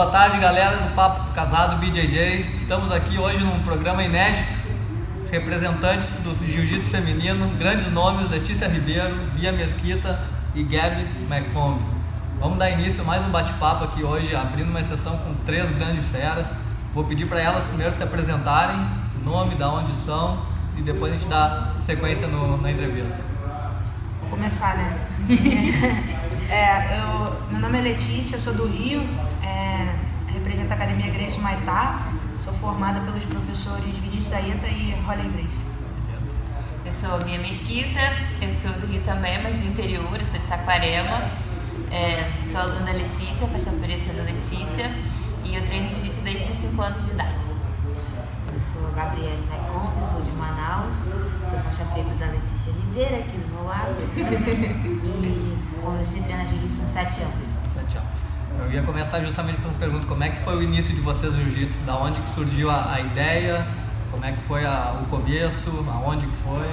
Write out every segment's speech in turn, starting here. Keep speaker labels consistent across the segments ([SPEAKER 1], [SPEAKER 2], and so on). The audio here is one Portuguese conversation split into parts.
[SPEAKER 1] Boa tarde, galera do Papo Casado BJJ. Estamos aqui hoje num programa inédito. Representantes do Jiu-Jitsu feminino, grandes nomes: Letícia Ribeiro, Bia Mesquita e Gabi McComb. Vamos dar início a mais um bate-papo aqui hoje, abrindo uma sessão com três grandes feras. Vou pedir para elas primeiro se apresentarem, nome, da onde são e depois a gente dá sequência no- na entrevista.
[SPEAKER 2] Vou começar, né? É, eu, meu nome é Letícia, sou do Rio, é, represento a Academia Grace Maitá, sou formada pelos professores Vinícius Aeta e Roller Grace.
[SPEAKER 3] Eu sou Bia Mesquita, eu sou do Rio também, mas do interior, eu sou de Saquarema. É, sou aluna da Letícia, faixa preta da Letícia, e eu treino jiu-jitsu desde os 5 anos de idade.
[SPEAKER 4] Eu sou a Gabriele Maicon, sou de Manaus, sou faixa preta da Letícia Ribeira, aqui do meu lado. e comecei a treinar jiu-jitsu uns 7 anos.
[SPEAKER 1] Sete anos. Eu ia começar justamente com a pergunta: como é que foi o início de vocês no jiu-jitsu? Da onde que surgiu a, a ideia? Como é que foi a- o começo? Aonde que foi?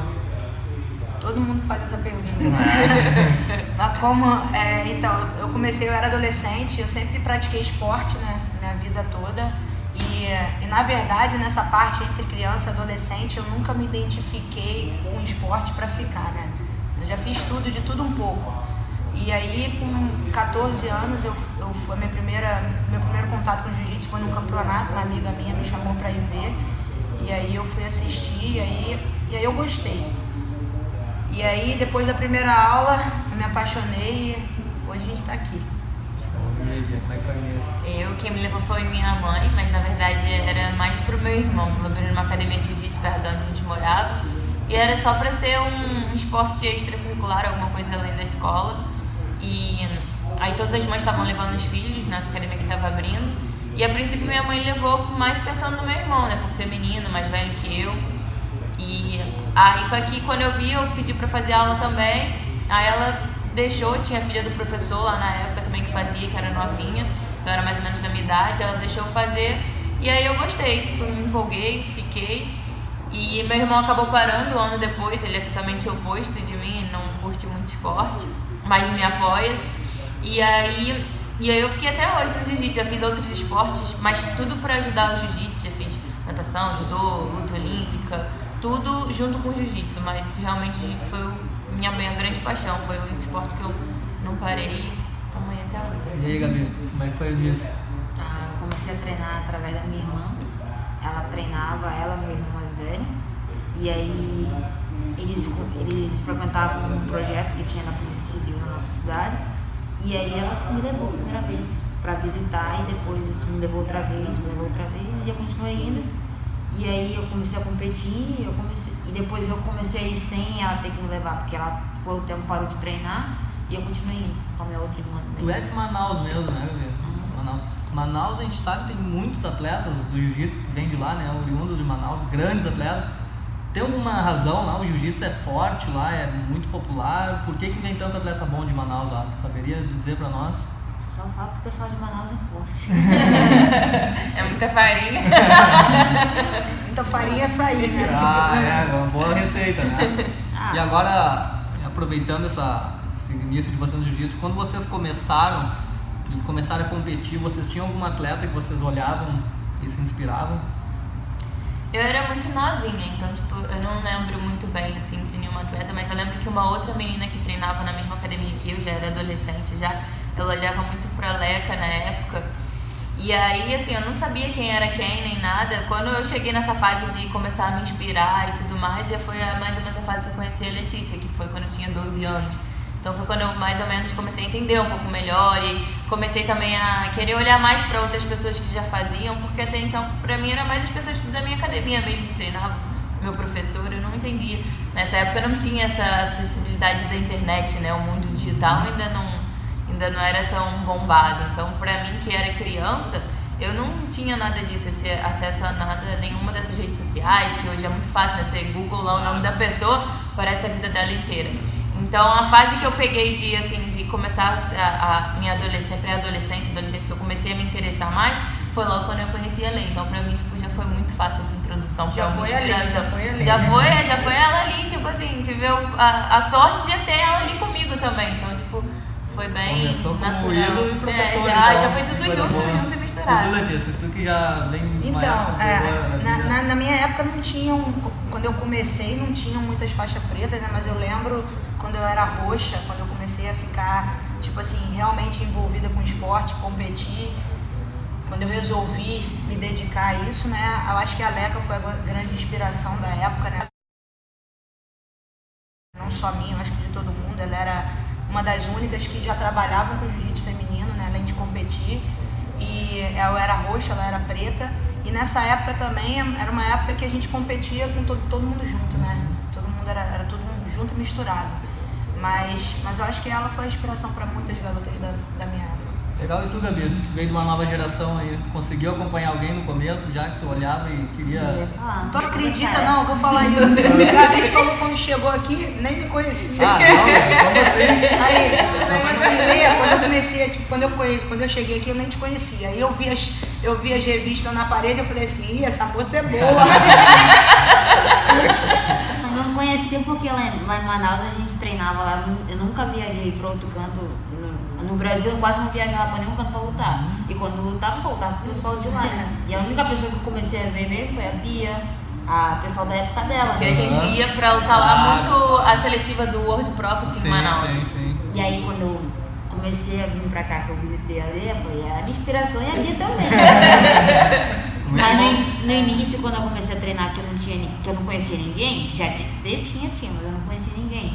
[SPEAKER 2] Todo mundo faz essa pergunta. Mas como, é, então, eu comecei, eu era adolescente, eu sempre pratiquei esporte, né, minha vida toda. E, e na verdade, nessa parte entre criança e adolescente, eu nunca me identifiquei com esporte para ficar, né? Eu já fiz tudo, de tudo um pouco. E aí, com 14 anos, eu, eu foi minha primeira, meu primeiro contato com jiu-jitsu foi num campeonato, uma amiga minha me chamou para ir ver. E aí eu fui assistir, e aí, e aí eu gostei. E aí, depois da primeira aula, eu me apaixonei e hoje a gente está aqui.
[SPEAKER 1] É?
[SPEAKER 3] Eu, quem me levou foi minha mãe, mas na verdade era mais pro meu irmão. Tava abrindo uma academia de jiu-jitsu perto de onde a gente morava. E era só pra ser um, um esporte extracurricular, alguma coisa além da escola. E aí todas as mães estavam levando os filhos nessa academia que estava abrindo. E a princípio minha mãe levou mais pensando no meu irmão, né? Por ser menino, mais velho que eu. E aí só que quando eu vi, eu pedi pra fazer aula também. Aí ela deixou, tinha a filha do professor lá na época também que fazia, que era novinha, então era mais ou menos da minha idade, ela deixou fazer. E aí eu gostei, fui, me empolguei, fiquei. E meu irmão acabou parando um ano depois, ele é totalmente oposto de mim, não curte muito esporte, mas me apoia. E aí, e aí eu fiquei até hoje no jiu-jitsu, já fiz outros esportes, mas tudo pra ajudar o jiu-jitsu, já fiz natação, judô, luta olímpica, tudo junto com o jiu-jitsu, mas realmente o jiu-jitsu foi minha, minha grande paixão, foi o único esporte que eu não parei e aí até hoje.
[SPEAKER 1] E aí, Gabi, como é que foi o início?
[SPEAKER 4] Ah, eu comecei a treinar através da minha irmã. Ela treinava, ela, meu irmão mais velho. E aí eles, eles frequentavam um projeto que tinha na Polícia Civil na nossa cidade. E aí ela me levou a primeira vez para visitar e depois me levou outra vez, me levou outra vez e eu continuei indo. E aí eu comecei a competir eu comecei, e depois eu comecei a ir sem ela ter que me levar, porque ela por um tempo parou de treinar e eu continuei indo com a minha outra irmã
[SPEAKER 1] Tu é de Manaus mesmo, né, Gabi? Manaus. Manaus, a gente sabe tem muitos atletas do jiu-jitsu que vêm de lá, né? Oriundos de Manaus, grandes atletas. Tem alguma razão lá? O jiu-jitsu é forte lá, é muito popular. Por que, que vem tanto atleta bom de Manaus lá? Tu saberia dizer pra nós?
[SPEAKER 4] Só falo que o pessoal de Manaus é forte.
[SPEAKER 3] É muita farinha.
[SPEAKER 2] Muita farinha é sair, né?
[SPEAKER 1] Ah, é, uma boa receita, né?
[SPEAKER 4] Ah.
[SPEAKER 1] E agora, aproveitando essa, esse início de vocês no jiu-jitsu, quando vocês começaram e começaram a competir, vocês tinham algum atleta que vocês olhavam e se inspiravam?
[SPEAKER 3] Eu era muito novinha, então, tipo, eu não lembro muito bem, assim, de nenhuma atleta, mas eu lembro que uma outra menina que treinava na mesma academia que eu, já era adolescente já, ela olhava muito pra Leca na época, E aí, assim, eu não sabia quem era quem, nem nada. Quando eu cheguei nessa fase de começar a me inspirar e tudo mais, já foi a, mais ou menos a fase que eu conheci a Letícia, que foi quando eu tinha 12 anos. Então foi quando eu mais ou menos comecei a entender um pouco melhor e comecei também a querer olhar mais para outras pessoas que já faziam, porque até então para mim era mais as pessoas da minha academia mesmo que treinavam, meu professor, eu não entendia. Nessa época eu não tinha essa acessibilidade da internet, né? O mundo digital ainda não ainda não era tão bombado. Então, para mim que era criança, eu não tinha nada disso, esse acesso a nada, nenhuma dessas redes sociais, que hoje é muito fácil, né? Você Google lá o nome da pessoa, parece a vida dela inteira. Então, a fase que eu peguei de, assim, de começar a, a minha adolescência, pré-adolescência, adolescência, que eu comecei a me interessar mais, foi logo quando eu conheci a Lei. Então, pra mim, tipo, já foi muito fácil essa introdução
[SPEAKER 2] Já
[SPEAKER 3] pra
[SPEAKER 2] foi a Lei, já foi a Lei.
[SPEAKER 3] Já foi, já foi ela ali, tipo assim, tive a, a sorte de ter ela ali comigo também. Então, tipo, foi bem
[SPEAKER 1] Começou como
[SPEAKER 3] natural.
[SPEAKER 1] ídolo e professor.
[SPEAKER 3] É, já,
[SPEAKER 1] então,
[SPEAKER 3] já foi tudo junto,
[SPEAKER 1] boa.
[SPEAKER 3] junto e
[SPEAKER 1] tu,
[SPEAKER 3] misturado.
[SPEAKER 1] Letícia, tu que já vem
[SPEAKER 2] Então, é,
[SPEAKER 1] boa na
[SPEAKER 2] na, na- minha época não tinham, quando eu comecei não tinham muitas faixas pretas, né? Mas eu lembro quando eu era roxa, quando eu comecei a ficar, tipo assim, realmente envolvida com esporte, competir, quando eu resolvi me dedicar a isso, né? Eu acho que a Leca foi a grande inspiração da época, né? Não só minha, eu acho que de todo mundo. Ela era uma das únicas que já trabalhavam com jiu-jitsu feminino, né? Além de competir. E eu era roxa, ela era preta. E nessa época também era uma época que a gente competia com todo, todo mundo junto, né? Todo mundo era, era todo mundo junto e misturado. Mas, mas eu acho que ela foi a inspiração para muitas garotas da, da minha época.
[SPEAKER 1] Legal, e tu, Gabi? Tu veio de uma nova geração aí, tu conseguiu acompanhar alguém no começo, já que tu olhava e
[SPEAKER 4] Eu
[SPEAKER 1] queria...
[SPEAKER 4] ia falar.
[SPEAKER 2] Tu acredita, não? Eu vou falar isso. A Gabi falou quando chegou aqui, nem me conhecia.
[SPEAKER 1] Ah, não, como assim?
[SPEAKER 2] Aí, eu assim, quando eu comecei aqui, quando eu, conheci, quando eu cheguei aqui, eu nem te conhecia. Aí eu vi as, eu vi as revistas na parede, eu falei assim, Ih, essa moça é boa.
[SPEAKER 4] Eu não conhecia porque lá em, lá em Manaus a gente treinava lá. Eu nunca viajei para outro canto. No, Brasil eu quase não viajava para nenhum canto para lutar. E quando lutava, eu só lutava com o pessoal de lá. né? E a única pessoa que eu comecei a ver mesmo foi a Bia, a pessoal da época dela.
[SPEAKER 3] Porque a gente
[SPEAKER 1] Aham.
[SPEAKER 3] ia pra lutar lá muito a seletiva do World Pro que tinha em Manaus.
[SPEAKER 1] sim, sim.
[SPEAKER 4] E aí quando eu comecei a vir pra cá, que eu visitei a eu falei, a minha inspiração é a Bia também. Mas no, no início, quando eu comecei a treinar, que eu não, tinha, que eu não conhecia ninguém, já tinha, tinha, tinha, mas eu não conhecia ninguém.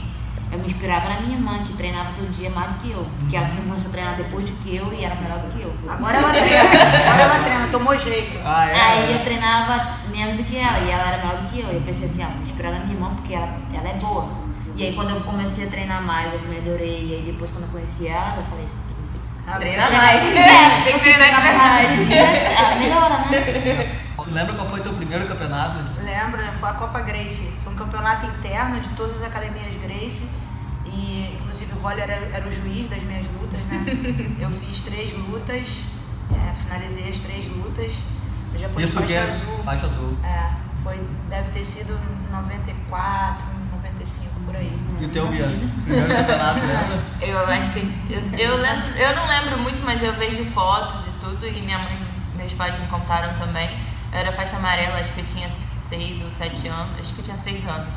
[SPEAKER 4] Eu me inspirava na minha irmã, que treinava todo dia mais do que eu. Porque ela começou a treinar depois do que eu e era melhor do que eu.
[SPEAKER 2] Agora ela treina, agora ela treina, tomou jeito.
[SPEAKER 1] Ah, é?
[SPEAKER 4] Aí eu treinava menos do que ela e ela era melhor do que eu. Eu pensei assim, ah, vou me inspirar na minha irmã porque ela, ela é boa. E aí quando eu comecei a treinar mais, eu melhorei. E aí depois quando eu conheci ela, eu falei assim,
[SPEAKER 3] Treina mais.
[SPEAKER 4] é,
[SPEAKER 3] Tem que treinar de verdade.
[SPEAKER 4] ah, melhora, né?
[SPEAKER 1] Tu lembra qual foi teu primeiro campeonato?
[SPEAKER 2] Lembro, né? foi a Copa Grace. Foi um campeonato interno de todas as academias Grace. E inclusive o Roller era, era o juiz das minhas lutas, né? Eu fiz três lutas, é, finalizei as três lutas. Eu já fui
[SPEAKER 1] Isso
[SPEAKER 2] faixa
[SPEAKER 1] que é
[SPEAKER 2] azul.
[SPEAKER 1] faixa azul.
[SPEAKER 2] É, foi, deve ter sido 94, 95, por aí.
[SPEAKER 1] E o teu, Bia? Primeiro campeonato, lembra?
[SPEAKER 3] Eu acho que. Eu, eu, lembro, eu não lembro muito, mas eu vejo fotos e tudo, e minha mãe, meus pais me contaram também. Eu era faixa amarela, acho que eu tinha seis ou sete anos. Acho que eu tinha seis anos.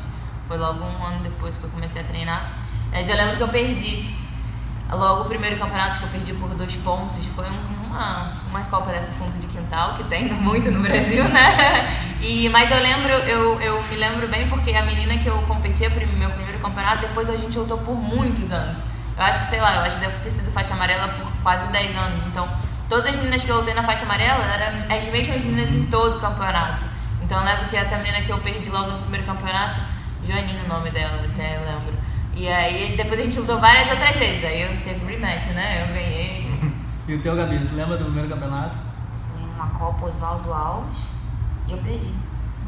[SPEAKER 3] Foi logo um ano depois que eu comecei a treinar. Mas eu lembro que eu perdi. Logo o primeiro campeonato que eu perdi por dois pontos foi um- uma, uma Copa dessa fundo de quintal, que tem muito no Brasil, né? E, mas eu lembro, eu, eu me lembro bem porque a menina que eu competia meu primeiro campeonato, depois a gente lutou por muitos anos. Eu acho que, sei lá, eu acho que deve ter sido faixa amarela por quase 10 anos. Então, todas as meninas que eu lutei na faixa amarela eram as mesmas meninas em todo o campeonato. Então, eu lembro que essa menina que eu perdi logo no primeiro campeonato, Joaninha o nome dela, até lembro. E aí, depois a gente lutou várias outras vezes. Aí eu teve rematch, né? Eu ganhei.
[SPEAKER 1] E o teu, Gabi? Tu lembra do primeiro campeonato?
[SPEAKER 4] Foi uma Copa Oswaldo Alves e eu perdi.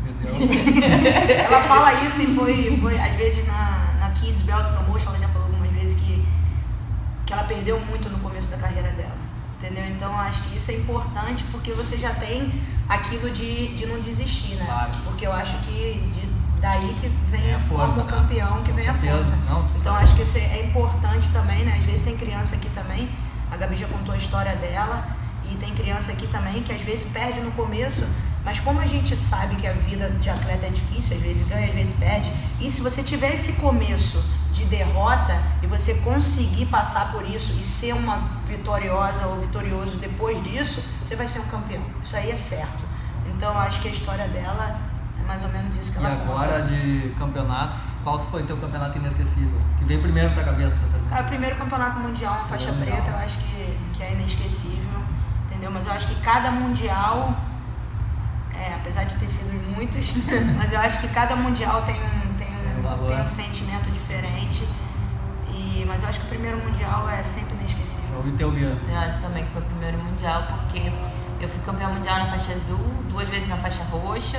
[SPEAKER 1] Meu Deus.
[SPEAKER 2] Ela fala isso e foi, foi às vezes na, na Kids Belt Promotion, ela já falou algumas vezes que, que ela perdeu muito no começo da carreira dela. Entendeu? Então acho que isso é importante porque você já tem aquilo de, de não desistir, né?
[SPEAKER 1] Claro.
[SPEAKER 2] Porque eu acho que de, daí que vem
[SPEAKER 1] Vem
[SPEAKER 2] a força,
[SPEAKER 1] força,
[SPEAKER 2] o
[SPEAKER 1] né?
[SPEAKER 2] campeão, que vem a força.
[SPEAKER 1] Não,
[SPEAKER 2] então acho que isso é importante também, né? Às vezes tem criança aqui também, a Gabi já contou a história dela, e tem criança aqui também que às vezes perde no começo, mas como a gente sabe que a vida de atleta é difícil, às vezes ganha, às vezes perde, e se você tiver esse começo de derrota e você conseguir passar por isso e ser uma vitoriosa ou vitorioso depois disso, você vai ser um campeão. Isso aí é certo. Então acho que a história dela mais ou menos isso que
[SPEAKER 1] E
[SPEAKER 2] ela
[SPEAKER 1] agora
[SPEAKER 2] conta.
[SPEAKER 1] de campeonatos, qual foi teu campeonato inesquecível? Que veio primeiro na tua cabeça, Catarina?
[SPEAKER 2] É o primeiro campeonato mundial na faixa
[SPEAKER 1] Mundial.
[SPEAKER 2] preta, eu acho que, que é inesquecível, entendeu? Mas eu acho que cada mundial, é, apesar de ter sido muitos, mas eu acho que cada mundial tem um, tem
[SPEAKER 1] Tem um
[SPEAKER 2] um,
[SPEAKER 1] valor.
[SPEAKER 2] tem um sentimento diferente. E, mas eu acho que o primeiro mundial é sempre inesquecível.
[SPEAKER 1] Ouvi teu Bia.
[SPEAKER 3] Eu acho também que foi o primeiro mundial, porque eu fui campeã mundial na faixa azul, duas vezes na faixa roxa,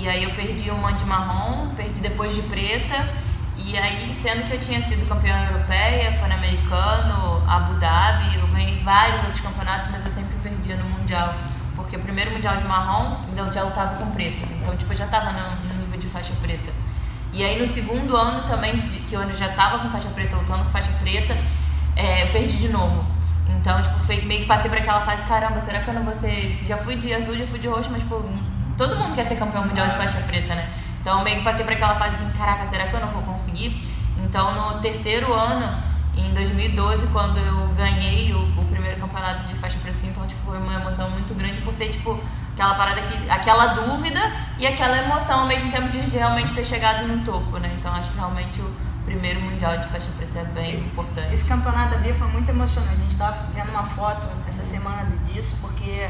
[SPEAKER 3] e aí eu perdi uma de marrom, perdi depois de preta, e aí, sendo que eu tinha sido campeã europeia, pan-americano, Abu Dhabi, eu ganhei vários outros campeonatos, mas eu sempre perdia no mundial, porque o primeiro mundial de marrom, então já lutava com preta, então tipo, eu já tava no, nível de faixa preta. E aí no segundo ano também, que eu já tava com faixa preta, lutando com faixa preta, é, eu perdi de novo. Então, tipo, foi, meio que passei por aquela fase, caramba, será que eu não vou ser. Já fui de azul, já fui de roxo, mas, pô, todo mundo quer ser campeão mundial de faixa preta, né? Então, meio que passei por aquela fase assim, caraca, será que eu não vou conseguir? Então, no terceiro ano, em 2012, quando eu ganhei o, o primeiro campeonato de faixa preta, assim, então, tipo, foi uma emoção muito grande por ser, tipo, aquela parada que. aquela dúvida e aquela emoção ao mesmo tempo de realmente ter chegado no topo, né? Então, acho que realmente o primeiro mundial de faixa preta é bem importante.
[SPEAKER 2] Esse campeonato da Bia foi muito emocionante. A gente estava vendo uma foto essa semana disso, porque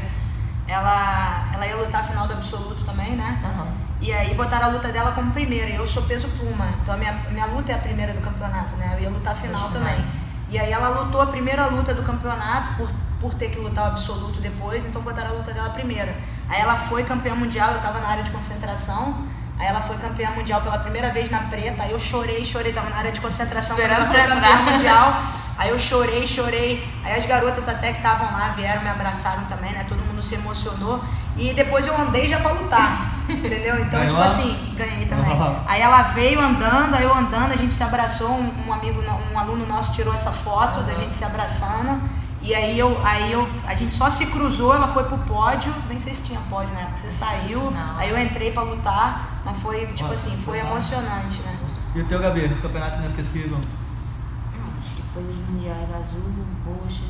[SPEAKER 2] ela, ela ia lutar a final do absoluto também, né?
[SPEAKER 3] Aham.
[SPEAKER 2] E aí botaram a luta dela como primeira. E eu sou peso pluma. Então a minha, minha luta é a primeira do campeonato, né? Eu ia lutar a final também. E aí ela lutou a primeira luta do campeonato por, por ter que lutar o absoluto depois, então botaram a luta dela primeira. Aí ela foi campeã mundial, eu tava na área de concentração. Aí ela foi campeã mundial pela primeira vez na preta. Aí eu chorei, chorei, tava na área de concentração.
[SPEAKER 3] Esperando pra
[SPEAKER 2] campeã mundial. Aí eu chorei, chorei. Aí as garotas até que estavam lá vieram, me abraçaram também, né? Todo se emocionou. E depois eu andei já pra lutar. Entendeu? Então,
[SPEAKER 1] Ganhou?
[SPEAKER 2] tipo assim, ganhei também.
[SPEAKER 1] Uhum.
[SPEAKER 2] Aí ela veio andando, aí eu andando, a gente se abraçou, um, um amigo, no- um aluno nosso tirou essa foto da gente se abraçando. E aí eu, aí eu, a gente só se cruzou, ela foi pro pódio, nem sei se tinha pódio na época, você saiu,
[SPEAKER 3] Não.
[SPEAKER 2] aí eu entrei pra lutar, mas foi, tipo
[SPEAKER 1] Olha,
[SPEAKER 2] assim, foi emocionante, né?
[SPEAKER 1] E o teu, Gabi? Campeonato inesquecível?
[SPEAKER 4] Não, acho que foi os mundiais azul, roxa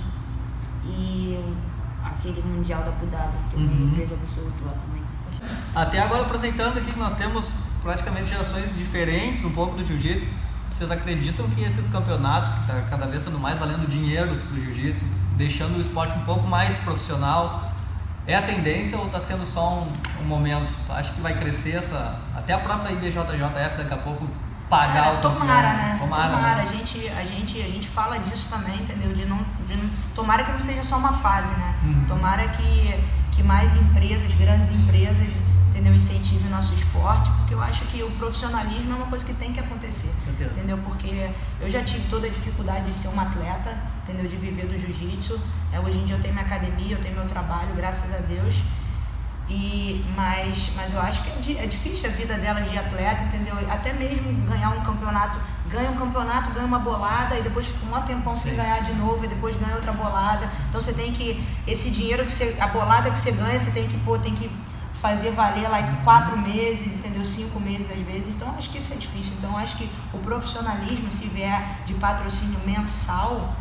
[SPEAKER 4] e aquele mundial da Abu Dhabi, que eu
[SPEAKER 1] Uhum.
[SPEAKER 4] ganhei peso absoluto lá também.
[SPEAKER 1] Até agora, aproveitando aqui que nós temos praticamente gerações diferentes um pouco do jiu-jitsu, vocês acreditam que esses campeonatos, que está cada vez sendo mais valendo dinheiro do jiu-jitsu, deixando o esporte um pouco mais profissional, é a tendência ou está sendo só um, um momento? Tu acha que vai crescer essa. Até a própria IBJJF daqui a pouco pagar
[SPEAKER 2] Cara,
[SPEAKER 1] o campeão?
[SPEAKER 2] tomara, né?
[SPEAKER 1] Tomara.
[SPEAKER 2] Tomara.
[SPEAKER 1] né?
[SPEAKER 2] A, gente, a, gente, a gente fala disso também, entendeu? De não, de não- tomara que não seja só uma fase, né?
[SPEAKER 1] Uhum.
[SPEAKER 2] Tomara que, que mais empresas, grandes empresas, entendeu? Incentivem o nosso esporte, porque eu acho que o profissionalismo é uma coisa que tem que acontecer.
[SPEAKER 1] Certeza.
[SPEAKER 2] Entendeu? Porque eu já tive toda a dificuldade de ser uma atleta, entendeu? De viver do jiu-jitsu. É, hoje em dia eu tenho minha academia, eu tenho meu trabalho, graças a Deus. E, mas, mas eu acho que é, é difícil a vida delas de atleta, entendeu? Até mesmo ganhar um campeonato, ganha um campeonato, ganha uma bolada e depois fica um tempão sem
[SPEAKER 1] Sim.
[SPEAKER 2] ganhar de novo e depois ganha outra bolada. Então você tem que, esse dinheiro que você, a bolada que você ganha, você tem que, pô, tem que fazer valer lá em quatro meses, entendeu? Cinco meses às vezes. Então acho que isso é difícil. Então acho que o profissionalismo, se vier de patrocínio mensal,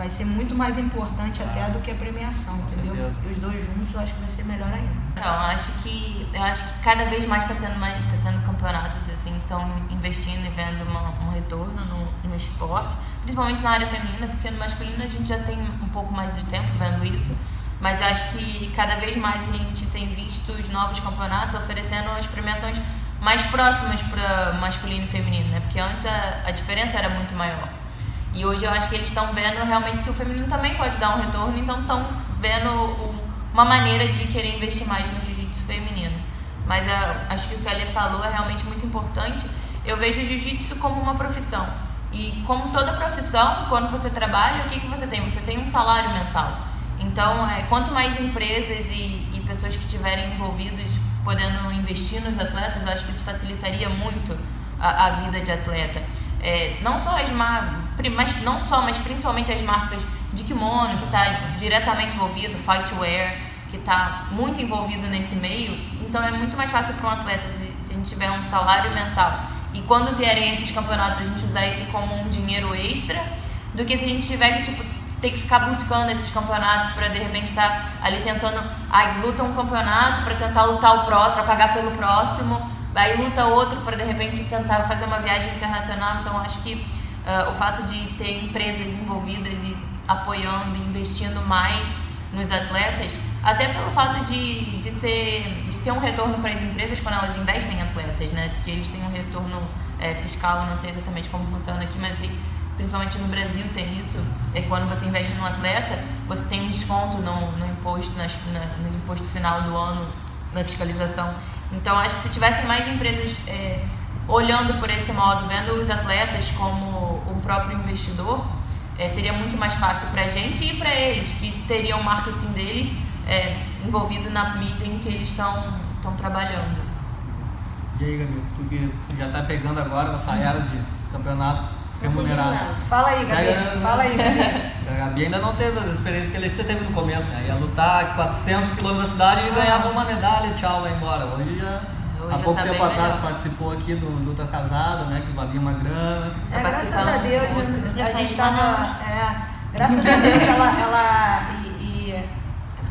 [SPEAKER 2] vai ser muito mais importante até do que a premiação, entendeu?
[SPEAKER 1] certeza.
[SPEAKER 2] E os dois juntos eu acho que vai ser melhor ainda.
[SPEAKER 3] Então, eu acho que eu acho que cada vez mais está tendo, mais- tá tendo campeonatos assim que estão investindo e vendo uma- um retorno no, no esporte, principalmente na área feminina, porque no masculino a gente já tem um pouco mais de tempo vendo isso. Mas eu acho que cada vez mais a gente tem visto os novos campeonatos oferecendo as premiações mais próximas para masculino e feminino, né? Porque antes a, a diferença era muito maior. E hoje eu acho que eles estão vendo realmente que o feminino também pode dar um retorno, então estão vendo uma maneira de querer investir mais no jiu-jitsu feminino. Mas acho que o que a Lê falou é realmente muito importante. Eu vejo o jiu-jitsu como uma profissão. E como toda profissão, quando você trabalha, o que, que você tem? Você tem um salário mensal. Então, é, quanto mais empresas e, e pessoas que estiverem envolvidos podendo investir nos atletas, eu acho que isso facilitaria muito a, a vida de atleta. É, não só as marcas, mas não só, mas principalmente as marcas de kimono, que está diretamente envolvido, fightwear, que está muito envolvido nesse meio. Então é muito mais fácil para um atleta se, se a gente tiver um salário mensal. E quando vierem esses campeonatos, a gente usar isso como um dinheiro extra, do que se a gente tiver que tipo, ter que ficar buscando esses campeonatos para de repente estar tá ali tentando, aí luta um campeonato para tentar lutar o pró, para pagar pelo próximo, aí luta outro para de repente tentar fazer uma viagem internacional. Então acho que uh, o fato de ter empresas envolvidas e apoiando, investindo mais nos atletas, até pelo fato de, de ser de ter um retorno para as empresas quando elas investem em atletas, né? Porque eles têm um retorno é, fiscal, não sei exatamente como funciona aqui, mas principalmente no Brasil tem isso, é quando você investe num atleta, você tem um desconto no, no imposto, nas, na, no imposto final do ano, na fiscalização. Então acho que se tivessem mais empresas é, olhando por esse modo, vendo os atletas como um próprio investidor, é, seria muito mais fácil para a gente e para eles, que teriam o marketing deles é, envolvido na mídia em que eles estão trabalhando.
[SPEAKER 1] E aí, Gabi, tu que já está pegando agora essa era de campeonatos remunerados.
[SPEAKER 2] Fala aí, Gabi. Fala aí, Gabi.
[SPEAKER 1] A Gabi ainda não teve as experiências que ele você teve no começo, né? Ia lutar 400 quilômetros da cidade e ganhava uma medalha e tchau, vai embora. Hoje já Hoje Há pouco tá tempo atrás melhor. participou aqui do Luta Casada, né? Que valia uma grana.
[SPEAKER 2] É, graças a Deus, a gente estava. É, graças a Deus ela, ela e, e,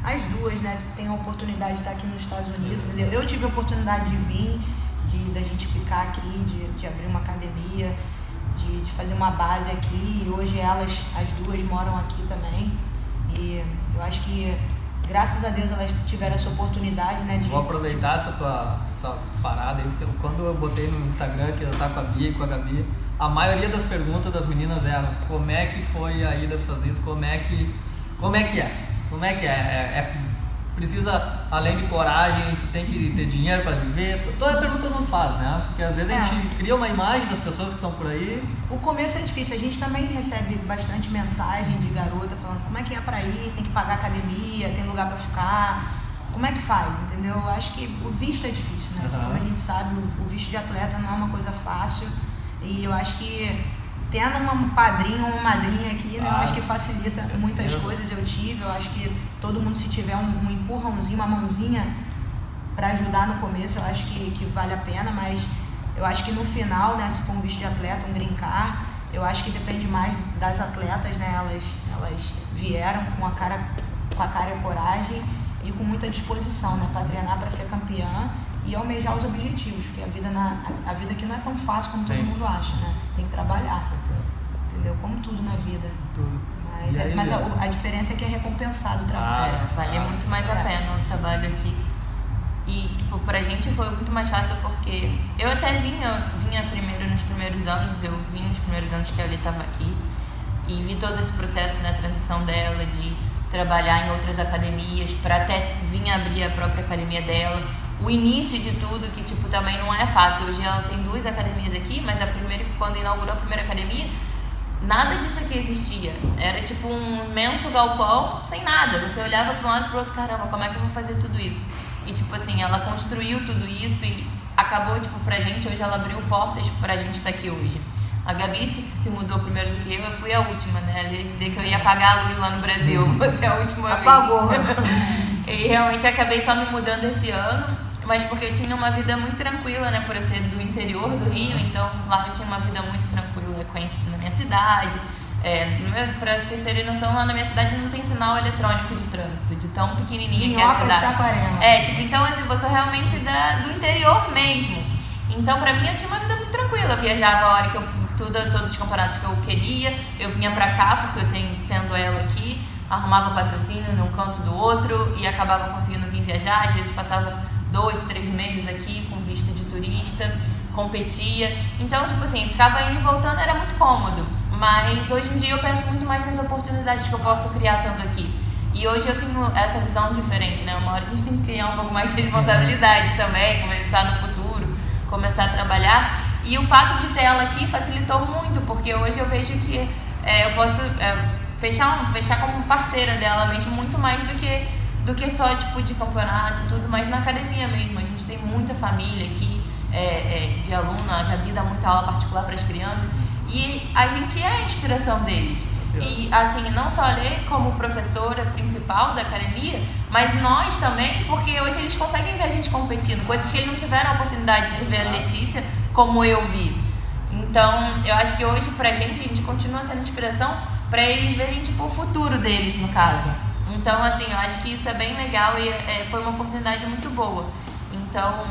[SPEAKER 2] as duas, né, tem a oportunidade de estar aqui nos Estados Unidos. Entendeu? Eu tive a oportunidade de vir, de da gente ficar aqui, de, de abrir uma academia, de, de fazer uma base aqui. E hoje elas, as duas, moram aqui também. E eu acho que graças a Deus elas tiveram essa oportunidade, né? De,
[SPEAKER 1] Vou aproveitar essa tua, essa tua parada aí, porque quando eu botei no Instagram que eu estava com a Bia e com a Gabi, a maioria das perguntas das meninas eram como é que foi a ida para os Estados Unidos, como é que, como é que é? Como é que é? é, é precisa, além de coragem, tu tem que ter dinheiro para viver? Toda pergunta não faz, né? Porque às vezes é. a gente cria uma imagem das pessoas que estão por aí.
[SPEAKER 2] O começo é difícil. A gente também recebe bastante mensagem de garota falando como é que é para ir, tem que pagar academia, tem lugar para ficar. Como é que faz, entendeu? Eu acho que o visto é difícil, né? Uhum. Como a gente sabe, o visto de atleta não é uma coisa fácil. E eu acho que tendo um padrinho ou uma madrinha aqui, né, eu acho que facilita muitas coisas. Eu tive, eu acho que todo mundo, se tiver um, um empurrãozinho, uma mãozinha para ajudar no começo, eu acho que, que vale a pena, mas eu acho que no final, né, se for um visto de atleta, um grincar, eu acho que depende mais das atletas, né? Elas, elas vieram com a cara, com a cara e a coragem e com muita disposição, né, para treinar para ser campeã e almejar os objetivos, porque a vida, na, a, a vida aqui não é tão fácil como Sim. todo mundo acha, né? Tem que trabalhar, entendeu? Como tudo na vida.
[SPEAKER 1] Tudo.
[SPEAKER 2] Mas, é, mas a, a, diferença é que é recompensado o trabalho.
[SPEAKER 3] Ah, vale ah, muito mais a é. pena o trabalho aqui. E, tipo, pra gente foi muito mais fácil porque eu até vinha, vinha primeiro nos primeiros anos, eu vim nos primeiros anos que a Ali estava aqui e vi todo esse processo na né, transição dela de trabalhar em outras academias para até vir abrir a própria academia dela o início de tudo, que tipo também não é fácil. Hoje ela tem duas academias aqui, mas a primeira, quando inaugurou a primeira academia, nada disso aqui existia. Era tipo um imenso galpão sem nada. Você olhava para um lado e para o outro, caramba, como é que eu vou fazer tudo isso? E tipo assim, ela construiu tudo isso e acabou tipo pra gente, hoje ela abriu portas pra gente estar tá aqui hoje. A Gabi se, se, mudou primeiro do que eu, eu fui a última, né? Ela ia dizer que eu ia apagar a luz lá no Brasil, você é a última
[SPEAKER 2] Apagou.
[SPEAKER 3] vez. Apagou. e realmente acabei só me mudando esse ano mas porque eu tinha uma vida muito tranquila, né, por eu ser do interior do Rio, então lá eu tinha uma vida muito tranquila, conhecida na minha cidade. É, pra vocês terem noção, lá na minha cidade não tem sinal eletrônico de trânsito, de tão pequenininha que é a cidade. É, tipo, então assim, eu sou realmente da, do interior mesmo. Então, pra mim, eu tinha uma vida muito tranquila. Eu viajava a hora que eu, tudo, todos os campeonatos que eu queria, eu vinha pra cá, porque eu tenho, tendo ela aqui, arrumava patrocínio num canto do outro e acabava conseguindo vir viajar. Às vezes passava dois, três meses aqui com visto de turista, competia. Então, tipo assim, ficava indo e voltando, era muito cômodo. Mas hoje em dia eu penso muito mais nas oportunidades que eu posso criar estando aqui. E hoje eu tenho essa visão diferente, né? Uma hora a gente tem que criar um pouco mais de responsabilidade também, começar no futuro, começar a trabalhar. E o fato de ter ela aqui facilitou muito, porque hoje eu vejo que é, eu posso é, fechar, fechar como parceira dela mesmo muito mais do que do que só tipo de campeonato e tudo, mas na academia mesmo. A gente tem muita família aqui é, é, de aluna, a Gabi dá muita aula particular para as crianças e a gente é a inspiração deles. E assim, não só ler como professora principal da academia, mas nós também, porque hoje eles conseguem ver a gente competindo, coisas que eles não tiveram a oportunidade de ver a Letícia como eu vi. Então, eu acho que hoje pra gente, a gente continua sendo inspiração pra eles verem, tipo, o futuro deles, no caso. Então, assim, eu acho que isso é bem legal e é, foi uma oportunidade muito boa. Então,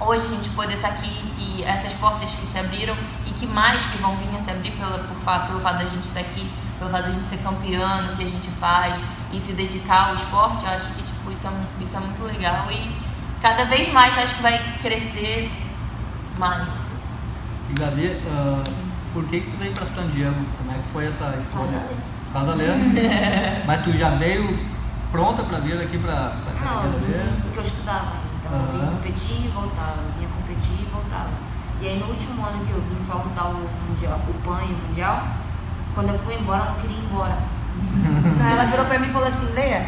[SPEAKER 3] hoje a gente poder estar aqui e essas portas que se abriram e que mais que vão vir a se abrir pelo, por, pelo fato da gente estar aqui, pelo fato da gente ser campeão, no que a gente faz e se dedicar ao esporte, eu acho que, tipo, isso é, isso é muito legal e cada vez mais acho que vai crescer mais.
[SPEAKER 1] E Gabi, ah, por que que tu veio pra San Diego? Como é que foi essa escolha? Por Mas tu já veio pronta pra vir aqui pra, pra
[SPEAKER 4] Não, eu porque eu estudava, então eu
[SPEAKER 1] Aham.
[SPEAKER 4] vim competir e voltava, eu vinha competir e voltava. E aí no último ano que eu vim só lutar o mundial, o PAN e o mundial, quando eu fui embora, eu não queria ir embora.
[SPEAKER 2] Não, ela virou pra mim e falou assim, Leia,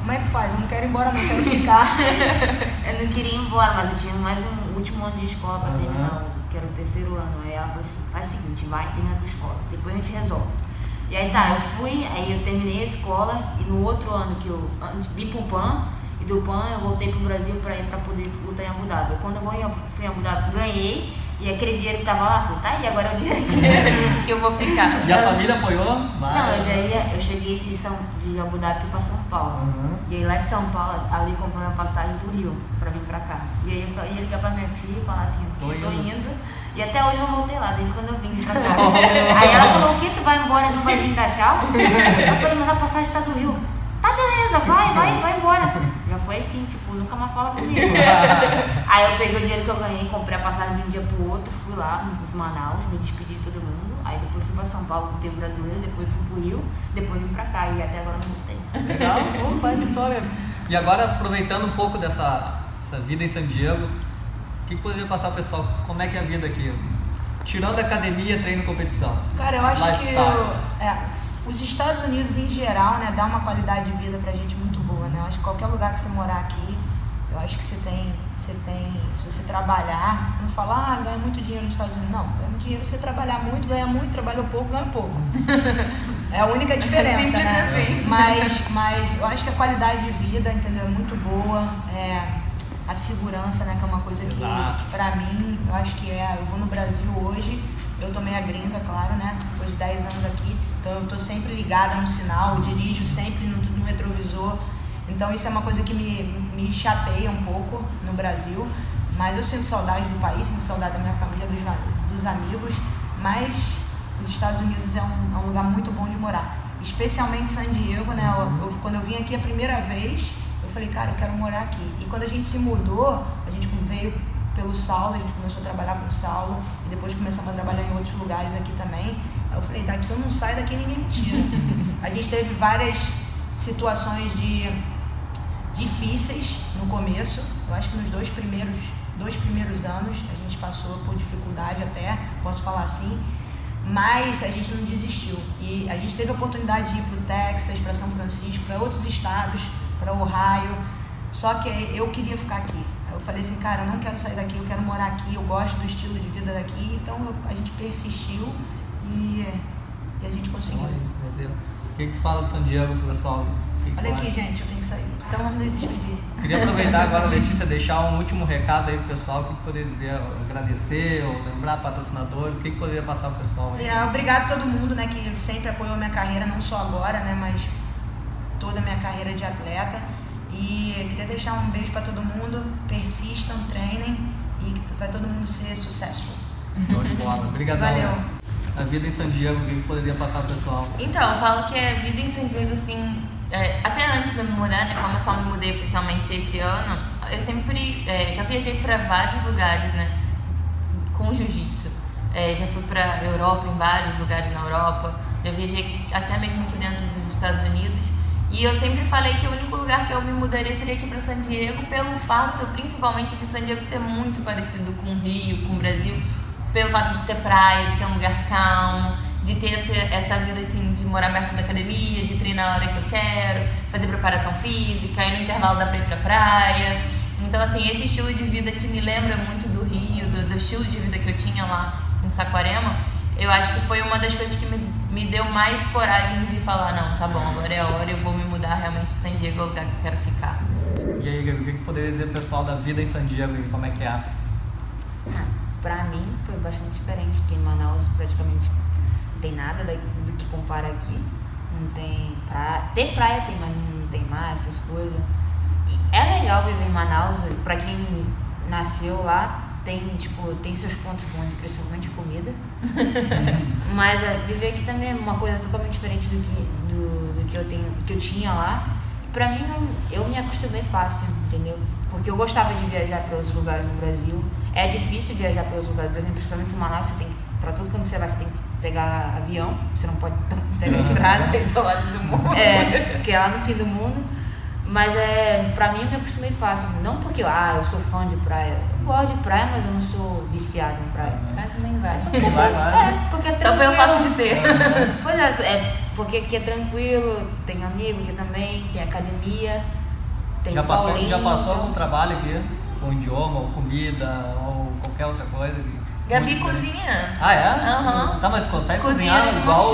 [SPEAKER 2] como é que faz? Eu não quero ir embora, não quero ficar.
[SPEAKER 4] Eu não queria ir embora, mas eu tinha mais um último ano de escola pra
[SPEAKER 1] Aham.
[SPEAKER 4] terminar, o- que era o terceiro ano. Aí ela falou assim, faz o seguinte, vai terminar a tua escola, depois a gente resolve. E aí tá, eu fui, aí eu terminei a escola e no outro ano que eu vim pro PAN, e do PAN eu voltei pro Brasil pra ir pra poder lutar em Abu Dhabi. Quando eu fui em Abu Dhabi, ganhei, e aquele dinheiro que tava lá, falei, tá aí, agora é o dinheiro que
[SPEAKER 3] que eu vou ficar.
[SPEAKER 1] E a família apoiou? Vai.
[SPEAKER 4] Não, eu já ia, eu cheguei de, São, de Abu Dhabi fui pra São Paulo.
[SPEAKER 1] Uhum.
[SPEAKER 4] E aí lá de São Paulo, ali comprei minha passagem do Rio pra vir pra cá. E aí eu só ia ligar pra minha tia e falar assim,
[SPEAKER 1] Tô
[SPEAKER 4] tô
[SPEAKER 1] indo.
[SPEAKER 4] indo. E até hoje eu não voltei lá, desde quando eu vim pra cá. aí ela falou, o que? Tu vai embora e não vai vir dar tchau? Eu falei, mas a passagem tá do Rio. Tá beleza, vai, vai, vai embora. Já foi assim, tipo, nunca mais fala comigo. Aí eu peguei o dinheiro que eu ganhei, comprei a passagem de um dia pro outro, fui lá em Manaus, me despedi de todo mundo. Aí depois fui pra São Paulo, no tempo brasileiro, depois fui pro Rio, depois vim pra cá e até agora não voltei.
[SPEAKER 1] Legal, vai de história. E agora, aproveitando um pouco dessa, dessa vida em San Diego, que, que poderia passar ao pessoal? Como é que é a vida aqui? Tirando academia, treino e competição.
[SPEAKER 2] Cara, eu acho que é, os Estados Unidos em geral, né, dá uma qualidade de vida pra gente muito boa, né? Eu acho que qualquer lugar que você morar aqui, eu acho que você tem, você tem, se você trabalhar, não falar, ah, ganha muito dinheiro nos Estados Unidos. Não, ganha muito dinheiro se você trabalhar muito, ganha muito, trabalhou pouco, ganha pouco. É a única diferença,
[SPEAKER 3] Simples
[SPEAKER 2] né? Mas, mas eu acho que a qualidade de vida, entendeu, é muito boa. É, a segurança, né, que é uma coisa que,
[SPEAKER 1] Exato.
[SPEAKER 2] que pra mim, eu acho que é, eu vou no Brasil hoje, eu tomei a gringa, claro, né, depois de 10 anos aqui, então eu tô sempre ligada no sinal, dirijo sempre no, no retrovisor, então isso é uma coisa que me, me chateia um pouco no Brasil, mas eu sinto saudade do país, sinto saudade da minha família, dos, dos amigos, mas os Estados Unidos é um, é um lugar muito bom de morar, especialmente San Diego, né, eu- eu- quando eu vim aqui a primeira vez, eu falei, cara, eu quero morar aqui. E quando a gente se mudou, a gente veio pelo Saulo, a gente começou a trabalhar com o Saulo e depois começamos a trabalhar em outros lugares aqui também. Eu falei, daqui eu não saio, daqui ninguém me tira. a gente teve várias situações de difíceis no começo. Eu acho que nos dois primeiros, dois primeiros anos a gente passou por dificuldade até, posso falar assim. Mas a gente não desistiu. E a gente teve a oportunidade de ir para o Texas, para São Francisco, para outros estados, para Ohio. Só que eu queria ficar aqui. Eu falei assim, cara, eu não quero sair daqui, eu quero morar aqui, eu gosto do estilo de vida daqui. Então eu- a gente persistiu e, e a gente conseguiu.
[SPEAKER 1] Você- O que, que fala de San Diego pro pessoal? O que
[SPEAKER 2] Olha aqui, gente, eu tenho que sair. Então vamos nos despedir.
[SPEAKER 1] Queria aproveitar agora, Letícia, deixar um último recado aí pro pessoal. O que, que poderia dizer? Agradecer ou lembrar patrocinadores? O que, que poderia passar pro pessoal aí?
[SPEAKER 2] É, obrigado a todo mundo, né, que sempre apoiou a minha carreira, não só agora, né, mas toda a minha carreira de atleta. E queria deixar um beijo para todo mundo, persistam, treinem e que vai todo mundo ser
[SPEAKER 1] bola. Obrigadão.
[SPEAKER 2] Valeu.
[SPEAKER 1] A vida em San Diego, o que, poderia passar pro pessoal?
[SPEAKER 3] Então, eu falo que a vida em San Diego, assim, é, até antes de eu me mudar, né, como eu só me mudei oficialmente esse ano, eu sempre é, já viajei para vários lugares, né, com jiu-jitsu. É, já fui para Europa, em vários lugares na Europa, já viajei até mesmo aqui dentro dos Estados Unidos. E eu sempre falei que o único lugar que eu me mudaria seria aqui para San Diego, pelo fato, principalmente, de San Diego ser muito parecido com o Rio, com o Brasil, pelo fato de ter praia, de ser um lugar calmo, de ter essa, essa vida assim, de morar perto da academia, de treinar a hora que eu quero, fazer preparação física, e no intervalo ir pra praia. Então, assim, esse estilo de vida que me lembra muito do Rio, do, do estilo de vida que eu tinha lá em Saquarema, eu acho que foi uma das coisas que me, me deu mais coragem de falar, não, tá bom, agora é a hora, eu vou me mudar realmente San Diego é o lugar que eu quero ficar.
[SPEAKER 1] E aí, Gabi, o que, poderia dizer pro pessoal da vida em San Diego e como é que é?
[SPEAKER 4] Ah, pra mim foi bastante diferente, porque em Manaus praticamente tem nada da- do que compara aqui. Não tem praia. Tem praia, tem, mas não tem mar, essas coisas. E é legal viver em Manaus, pra quem nasceu lá, tem, tipo, tem seus pontos bons, principalmente comida. Mas é, viver aqui também é uma coisa totalmente diferente do que, do, do que, eu, tenho, que eu tinha lá. E pra mim, eu, eu me acostumei fácil, entendeu? Porque eu gostava de viajar para outros lugares no Brasil. É difícil viajar para outros lugares, por exemplo, principalmente em Manaus, você tem que, pra tudo que você vai, você tem que pegar avião, você não pode pegar estrada.
[SPEAKER 3] É o lado do mundo.
[SPEAKER 4] É, que é lá no fim do mundo. Mas é, pra mim eu me acostumei fácil. Não porque ah, eu sou fã de praia. Eu gosto de praia, mas eu não sou viciado em praia.
[SPEAKER 3] Quase nem vai.
[SPEAKER 1] Quem vai, vai.
[SPEAKER 4] É, porque é
[SPEAKER 3] Só
[SPEAKER 4] tranquilo.
[SPEAKER 3] pelo fato de ter.
[SPEAKER 4] Pois é, é, porque aqui é tranquilo, tem amigo aqui também, tem academia, tem
[SPEAKER 1] Já passou,
[SPEAKER 4] Paulinho,
[SPEAKER 1] já passou
[SPEAKER 4] então-
[SPEAKER 1] algum trabalho aqui? Com idioma, ou comida, ou qualquer outra coisa?
[SPEAKER 3] Gabi
[SPEAKER 1] Muito bem.
[SPEAKER 3] cozinha.
[SPEAKER 1] Ah, é?
[SPEAKER 3] Aham.
[SPEAKER 1] Tá, mas tu consegue
[SPEAKER 3] Cozinha
[SPEAKER 1] cozinhar igual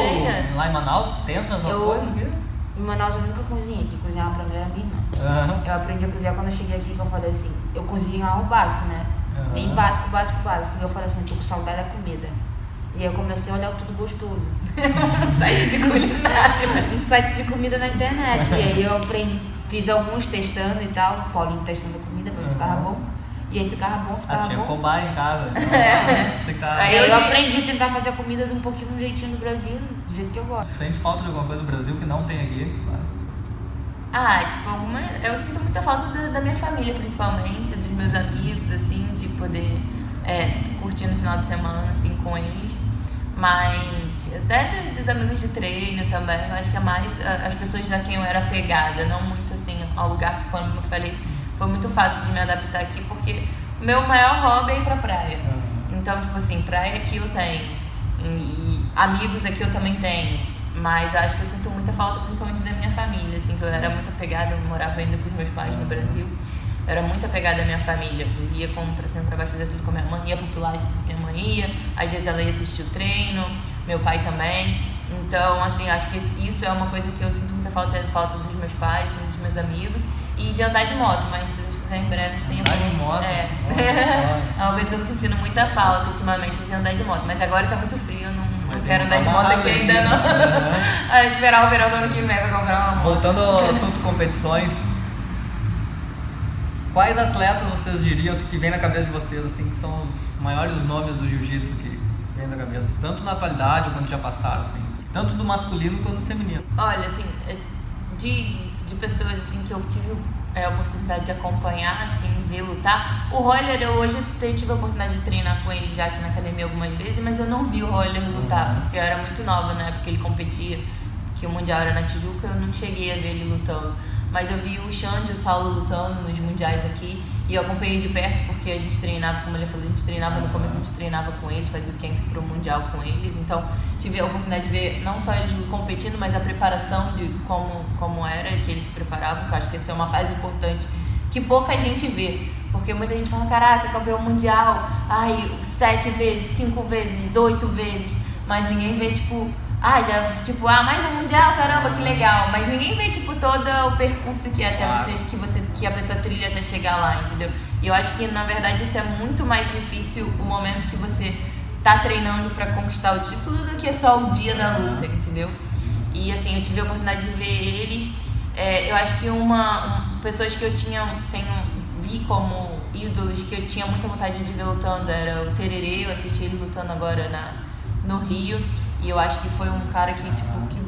[SPEAKER 1] lá em Manaus? Tem as mesmas
[SPEAKER 4] Eu-
[SPEAKER 1] coisas aqui?
[SPEAKER 4] Em Manaus eu nunca cozinhei, quem cozinhava pra mim era minha irmã.
[SPEAKER 1] Aham.
[SPEAKER 4] Eu aprendi a cozinhar quando eu cheguei aqui, que eu falei assim, eu cozinhava o básico, né? Bem básico, básico, básico. E eu falei assim, tô com saudade da comida. E aí eu comecei a olhar o tudo gostoso.
[SPEAKER 3] Site de culinária.
[SPEAKER 4] um site de comida na internet. E aí eu aprendi, fiz alguns testando e tal, o Paulinho testando a comida pra ver se tava bom. E aí ficava bom,
[SPEAKER 1] Ah,
[SPEAKER 4] ficava
[SPEAKER 1] tinha
[SPEAKER 4] bom.
[SPEAKER 1] cobaia em casa. Então, fica...
[SPEAKER 4] Aí
[SPEAKER 3] Aí
[SPEAKER 4] eu,
[SPEAKER 3] hoje-
[SPEAKER 4] aprendi a tentar fazer a comida de um pouquinho do jeitinho do Brasil, jeito que eu gosto.
[SPEAKER 1] Sente falta de alguma coisa do Brasil que não tem aqui?
[SPEAKER 3] Ah, tipo, alguma. Eu sinto muita falta da, da minha família, principalmente, dos meus amigos, assim, de poder é, curtir no final de semana, assim, com eles. Mas até do- dos amigos de treino também, eu acho que é mais as pessoas da quem eu era apegada, não muito assim ao lugar, porque como eu falei, foi muito fácil de me adaptar aqui, porque o meu maior hobby é ir pra praia. Então, tipo assim, praia aqui eu tenho. E amigos aqui eu também tenho. Mas acho que eu sinto muita falta, principalmente da minha família, assim, que eu era muito apegada, eu morava ainda com os meus pais no Brasil. Eu era muito apegada à minha família. Eu ia como pra cima pra baixo fazer tudo com a minha mãe, ia pro Pilates, minha mãe ia, às vezes ela ia assistir o treino, meu pai também. Então, assim, acho que isso é uma coisa que eu sinto muita falta, é falta dos meus pais, sim, dos meus amigos. E de andar de moto, mas se Deus quiser em breve, eu
[SPEAKER 1] Andar de moto?
[SPEAKER 3] É. É uma coisa que eu tô sentindo muita falta ultimamente de andar de moto. Mas agora tá muito frio, não, quero andar de
[SPEAKER 1] que
[SPEAKER 3] moto aqui
[SPEAKER 1] água
[SPEAKER 3] ainda não.
[SPEAKER 1] né?
[SPEAKER 3] Ah, esperar o verão do ano que vem pra comprar uma moto.
[SPEAKER 1] Voltando ao assunto competições, quais atletas vocês diriam que vem na cabeça de vocês, assim, que são os maiores nomes do jiu-jitsu que vem na cabeça? Tanto na atualidade quanto já passaram, assim. Tanto do masculino quanto do feminino.
[SPEAKER 3] Olha, assim, é, de, de pessoas assim que eu tive é, a oportunidade de acompanhar, assim, ver lutar. O Roller, eu hoje tive a oportunidade de treinar com ele já aqui na academia algumas vezes, mas eu não vi o Roller lutar, porque eu era muito nova na época que ele competia, que o Mundial era na Tijuca, eu não cheguei a ver ele lutando. Mas eu vi o Xande e o Saulo lutando nos mundiais aqui. E eu acompanhei de perto porque a gente treinava, como ele falou, a gente treinava no começo, a gente treinava com eles, fazia o camp pro Mundial com eles. Então tive a oportunidade de ver não só eles competindo, mas a preparação de como, como era que eles se preparavam, que eu acho que essa é uma fase importante que pouca gente vê. Porque muita gente fala, caraca, campeão mundial, ai, sete vezes, cinco vezes, oito vezes, mas ninguém vê, tipo, ah, já, tipo, ah, mais um mundial, caramba, que legal. Mas ninguém vê, tipo, todo o percurso que é até
[SPEAKER 1] Claro.
[SPEAKER 3] vocês, que você, que a pessoa trilha até chegar lá, entendeu? E eu acho que, na verdade, isso é muito mais difícil o momento que você tá treinando pra conquistar o título do que só o dia da luta, entendeu? E assim, eu tive a oportunidade de ver eles. É, eu acho que uma, um- pessoas que eu tinha tenho, vi como ídolos que eu tinha muita vontade de ver lutando era o Tererê, eu assisti ele lutando agora na, no Rio. E eu acho que foi um cara que, tipo, que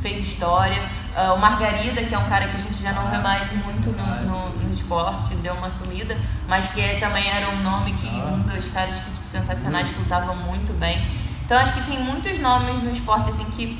[SPEAKER 3] fez história. Ah, o Margarida, que é um cara que a gente já não vê mais muito no, no, no esporte, deu uma sumida, mas que é- também era um nome que um dos caras que, tipo, sensacionais que lutavam muito bem. Então acho que tem muitos nomes no esporte assim que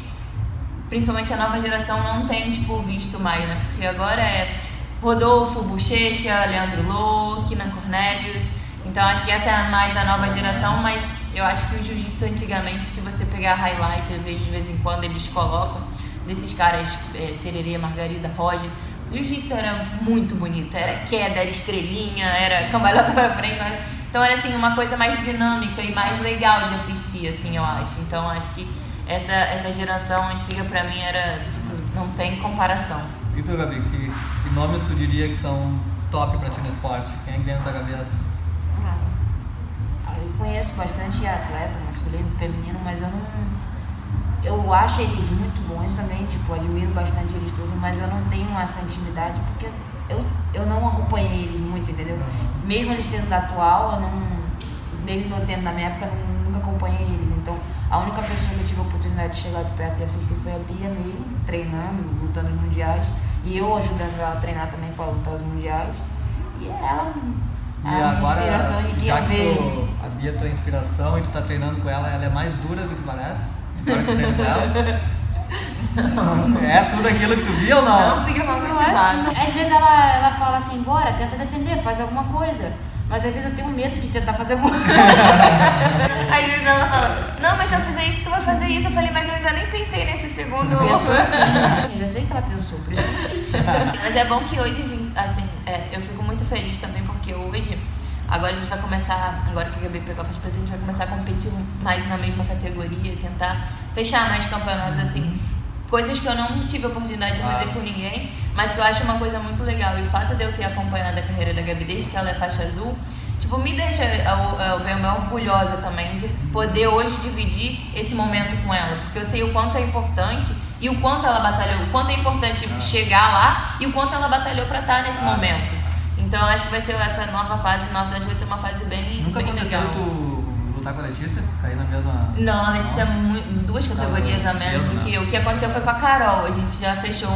[SPEAKER 3] principalmente a nova geração não tem tipo visto mais, né? Porque agora é Rodolfo, Bochecha, Leandro Lô, Kina Cornelius. Então acho que essa é mais a nova geração, mas eu acho que o jiu-jitsu antigamente, se você pegar highlights, eu vejo de vez em quando eles colocam desses caras, é, Tererê, Margarida, Roger. O jiu-jitsu era muito bonito, era queda, era estrelinha, era cambalhota pra frente. mas- Então era assim, uma coisa mais dinâmica e mais legal de assistir, assim, eu acho. Então acho que essa, essa geração antiga pra mim era, tipo, não tem comparação.
[SPEAKER 1] E tu, Gabi, que, que nomes tu diria que são top pra ti no esporte? Quem é que vem na tua cabeça?
[SPEAKER 4] Eu conheço bastante atleta, masculino, feminino, mas eu não. eu acho eles muito bons também, tipo, admiro bastante eles todos, mas eu não tenho essa intimidade porque eu, eu não acompanhei eles muito, entendeu? Mesmo eles sendo da atual, eu não, desde o tempo da minha época, eu nunca acompanhei eles. Então, a única pessoa que eu tive a oportunidade de chegar de perto e assistir foi a Bia mesmo, treinando, lutando nos mundiais, e eu ajudando ela a treinar também para lutar os mundiais. E ela
[SPEAKER 1] E
[SPEAKER 4] a minha
[SPEAKER 1] agora, já que tu, a Bia é tua inspiração e tu tá treinando com ela, ela é mais dura do que parece? Agora que tu treina com ela? É tudo aquilo que tu viu ou não?
[SPEAKER 3] Não fica mal motivado.
[SPEAKER 4] Às vezes ela, ela fala assim, bora, tenta defender, faz alguma coisa. Mas às vezes eu tenho medo de tentar fazer alguma coisa.
[SPEAKER 3] Às vezes ela fala, não, mas se eu fizer isso, tu vai fazer isso. Eu falei, mas eu ainda nem pensei nesse segundo.
[SPEAKER 4] Pensou assim. Eu já sei que ela pensou, por isso.
[SPEAKER 3] Mas é bom que hoje, a gente, assim, é, eu fico muito feliz também, hoje, agora a gente vai começar, agora que a Gabi pegou a faixa preta, a gente vai começar a competir mais na mesma categoria, tentar fechar mais campeonatos, assim, coisas que eu não tive a oportunidade de fazer com ninguém, mas que eu acho uma coisa muito legal. E o fato de eu ter acompanhado a carreira da Gabi desde que ela é faixa azul, tipo, me deixa eu, eu, bem eu, orgulhosa também de poder hoje dividir esse momento com ela, porque eu sei o quanto é importante e o quanto ela batalhou, o quanto é importante chegar lá e o quanto ela batalhou pra estar nesse momento. Então eu acho que vai ser essa nova fase, nossa, acho que vai ser uma fase bem,
[SPEAKER 1] Nunca
[SPEAKER 3] bem
[SPEAKER 1] aconteceu
[SPEAKER 3] legal.
[SPEAKER 1] tu lutar com a Letícia? Cair na mesma.
[SPEAKER 3] Não, a Letícia é duas categorias a menos do que
[SPEAKER 1] né?
[SPEAKER 3] eu. O que aconteceu foi com a Carol. A gente já fechou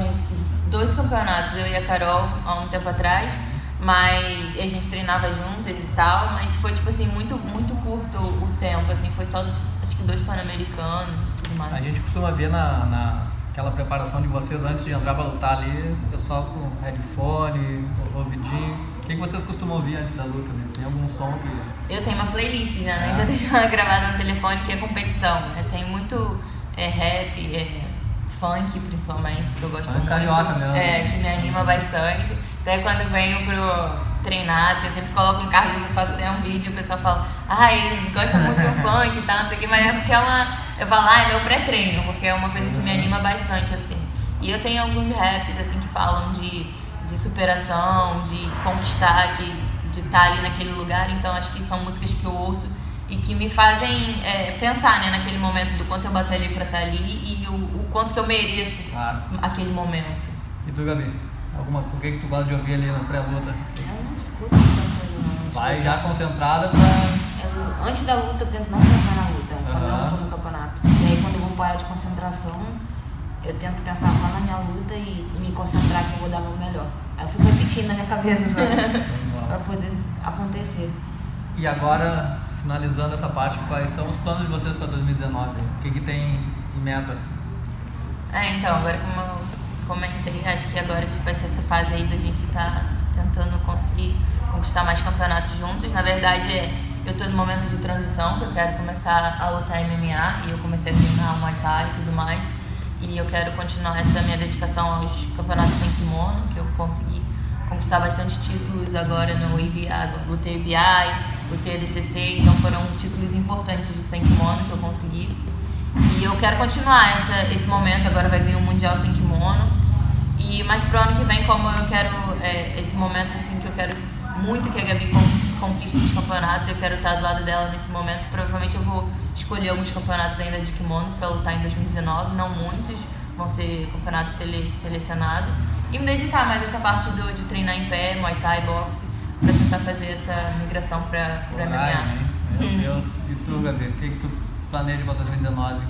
[SPEAKER 3] dois campeonatos, eu e a Carol, há um tempo atrás. Mas a gente treinava juntas e tal, mas foi tipo assim, muito, muito curto o tempo, assim, foi só acho que dois pan-americanos e tudo mais.
[SPEAKER 1] A gente costuma ver na, na aquela preparação de vocês antes de entrar pra lutar ali, o pessoal com headphone, ouvidinho. O que, que vocês costumam ouvir antes da luta? Né? Tem algum som que.
[SPEAKER 3] Eu tenho uma playlist já, né?
[SPEAKER 1] Ah.
[SPEAKER 3] Já deixo ela gravada no telefone que é competição. né? Tem muito é, rap, é, funk principalmente, que eu gosto
[SPEAKER 1] Funk
[SPEAKER 3] muito.
[SPEAKER 1] carioca mesmo.
[SPEAKER 3] É, que me anima bastante. Até quando venho pro treinar, assim, eu sempre coloco no carro, eu faço até um vídeo, o pessoal fala, ai, gosta muito do funk e tal, não sei o que, mas é porque é uma. Eu falo, ah, é meu pré-treino, porque é uma coisa que me anima bastante, assim. E eu tenho alguns raps, assim, que falam de, de superação, de conquistar, que, de estar ali naquele lugar, então acho que são músicas que eu ouço e que me fazem é, pensar, né, naquele momento do quanto eu batalhei pra estar ali e o, o quanto que eu mereço
[SPEAKER 1] Claro.
[SPEAKER 3] aquele momento.
[SPEAKER 1] E tu, Gabi? Alguma, o que, que tu gosta de ouvir ali na pré-luta?
[SPEAKER 4] Eu não escuto.
[SPEAKER 1] Vai já concentrada pra.
[SPEAKER 4] Eu- antes da luta, eu tento não pensar na luta, quando eu não tô no campeonato. E aí, quando eu vou parar de concentração, eu tento pensar só na minha luta e me concentrar que eu vou dar o meu melhor. Aí eu fico repetindo na minha cabeça, sabe? pra poder acontecer.
[SPEAKER 1] E agora, finalizando essa parte, quais são os planos de vocês para 2019? O que, que tem em meta?
[SPEAKER 3] É, então, agora como eu comentei, acho que agora vai ser essa fase aí da gente estar tentando conseguir conquistar mais campeonatos juntos. Na verdade, é, eu tô no momento de transição, que eu quero começar a lutar MMA e eu comecei a treinar Muay Thai e tudo mais. E eu quero continuar essa minha dedicação aos campeonatos sem kimono, que eu consegui conquistar bastante títulos agora no IBA, lutei IBI, lutei ADCC, então foram títulos importantes de sem kimono que eu consegui. E eu quero continuar essa, esse momento, agora vai vir o Mundial Sem Kimono. E mais pro ano que vem, como eu quero é, esse momento assim que eu quero muito que a Gabi con- conquiste os campeonatos, eu quero estar do lado dela nesse momento. Provavelmente eu vou escolher alguns campeonatos ainda de kimono para lutar em 2019, não muitos, vão ser campeonatos sele- selecionados. E me dedicar mais a essa parte do, de treinar em pé, Muay Thai, boxe, para tentar fazer essa migração para MMA.
[SPEAKER 1] hein? Meu Deus. E tu, Gabi? O que, que tu planeja para 2019?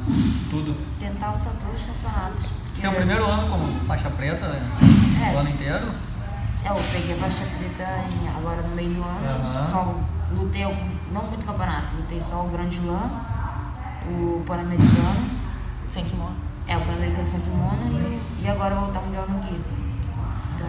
[SPEAKER 1] Tudo?
[SPEAKER 4] Tentar lutar todos os campeonatos.
[SPEAKER 1] Seu primeiro ano como faixa preta, né?
[SPEAKER 4] É.
[SPEAKER 1] o ano inteiro?
[SPEAKER 4] É, eu peguei a faixa preta em- agora no meio do ano,
[SPEAKER 1] Aham.
[SPEAKER 4] só lutei, algum- não muito campeonato, lutei só o Grande Slam, o Pan-Americano,
[SPEAKER 3] Sem kimono.
[SPEAKER 4] é, o Pan-Americano sem kimono e, e agora eu vou voltar mundial no Gui. Então,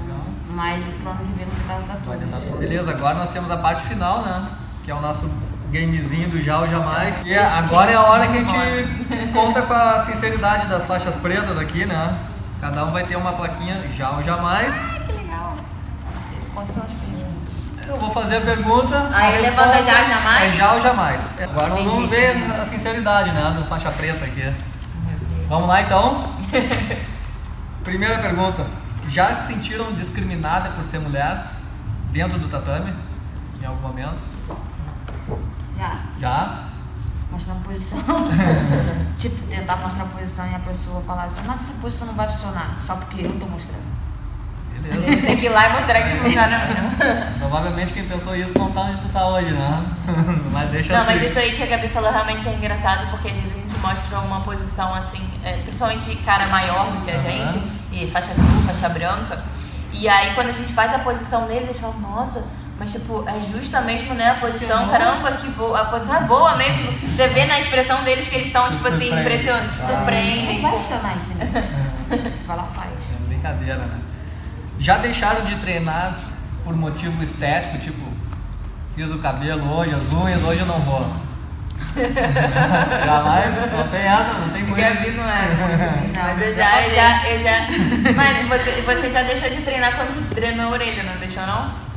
[SPEAKER 4] mas pro ano que vem eu vou tentar lutar
[SPEAKER 1] Vai
[SPEAKER 4] tudo.
[SPEAKER 1] Beleza, agora nós temos a parte final, né? Que é o nosso gamezinho do Já ou Jamais. E agora é a hora que a gente conta com a sinceridade das faixas pretas aqui, né? Cada um vai ter uma plaquinha Já ou Jamais.
[SPEAKER 3] Que legal.
[SPEAKER 1] Eu vou fazer a pergunta.
[SPEAKER 3] Aí
[SPEAKER 1] a
[SPEAKER 3] levanta
[SPEAKER 1] resposta
[SPEAKER 3] já ou jamais?
[SPEAKER 1] É já ou jamais. Agora nós vamos ver a sinceridade, né? Do faixa preta aqui. Vamos lá então? Primeira pergunta. Já se sentiram discriminada por ser mulher dentro do tatame? Em algum momento?
[SPEAKER 4] Já.
[SPEAKER 1] Já?
[SPEAKER 4] mostrando posição. tipo, tentar mostrar posição e a pessoa falar assim, mas essa posição não vai funcionar, só porque eu tô mostrando.
[SPEAKER 1] Beleza.
[SPEAKER 3] Tem que ir lá e mostrar que funciona mesmo.
[SPEAKER 1] Provavelmente quem pensou isso não tá onde tu tá hoje, né? mas deixa
[SPEAKER 3] Não,
[SPEAKER 1] assim.
[SPEAKER 3] mas isso aí que a Gabi falou realmente é engraçado, porque às vezes a gente mostra uma posição assim, é, principalmente cara maior do que a
[SPEAKER 1] Aham.
[SPEAKER 3] gente, e faixa azul, faixa branca. E aí quando a gente faz a posição neles, eles falam, nossa, mas tipo, é justa mesmo, né? A posição, caramba, que boa. A posição é boa mesmo. Tipo, você vê na expressão deles que eles estão, tipo assim, impressionantes, se
[SPEAKER 1] Ah.
[SPEAKER 4] Não
[SPEAKER 3] surpreendem.
[SPEAKER 4] vai funcionar isso, né? Lá, faz.
[SPEAKER 1] É brincadeira, né? Já deixaram de treinar por motivo estético, tipo, fiz o cabelo hoje, as unhas, hoje eu não vou. Jamais, não tem essa, não tem muito.
[SPEAKER 3] Gabi não é.
[SPEAKER 4] Não,
[SPEAKER 3] Mas eu
[SPEAKER 4] já
[SPEAKER 3] eu já, eu já. Mas você, você já deixou de treinar quando treinou a orelha, não deixou não?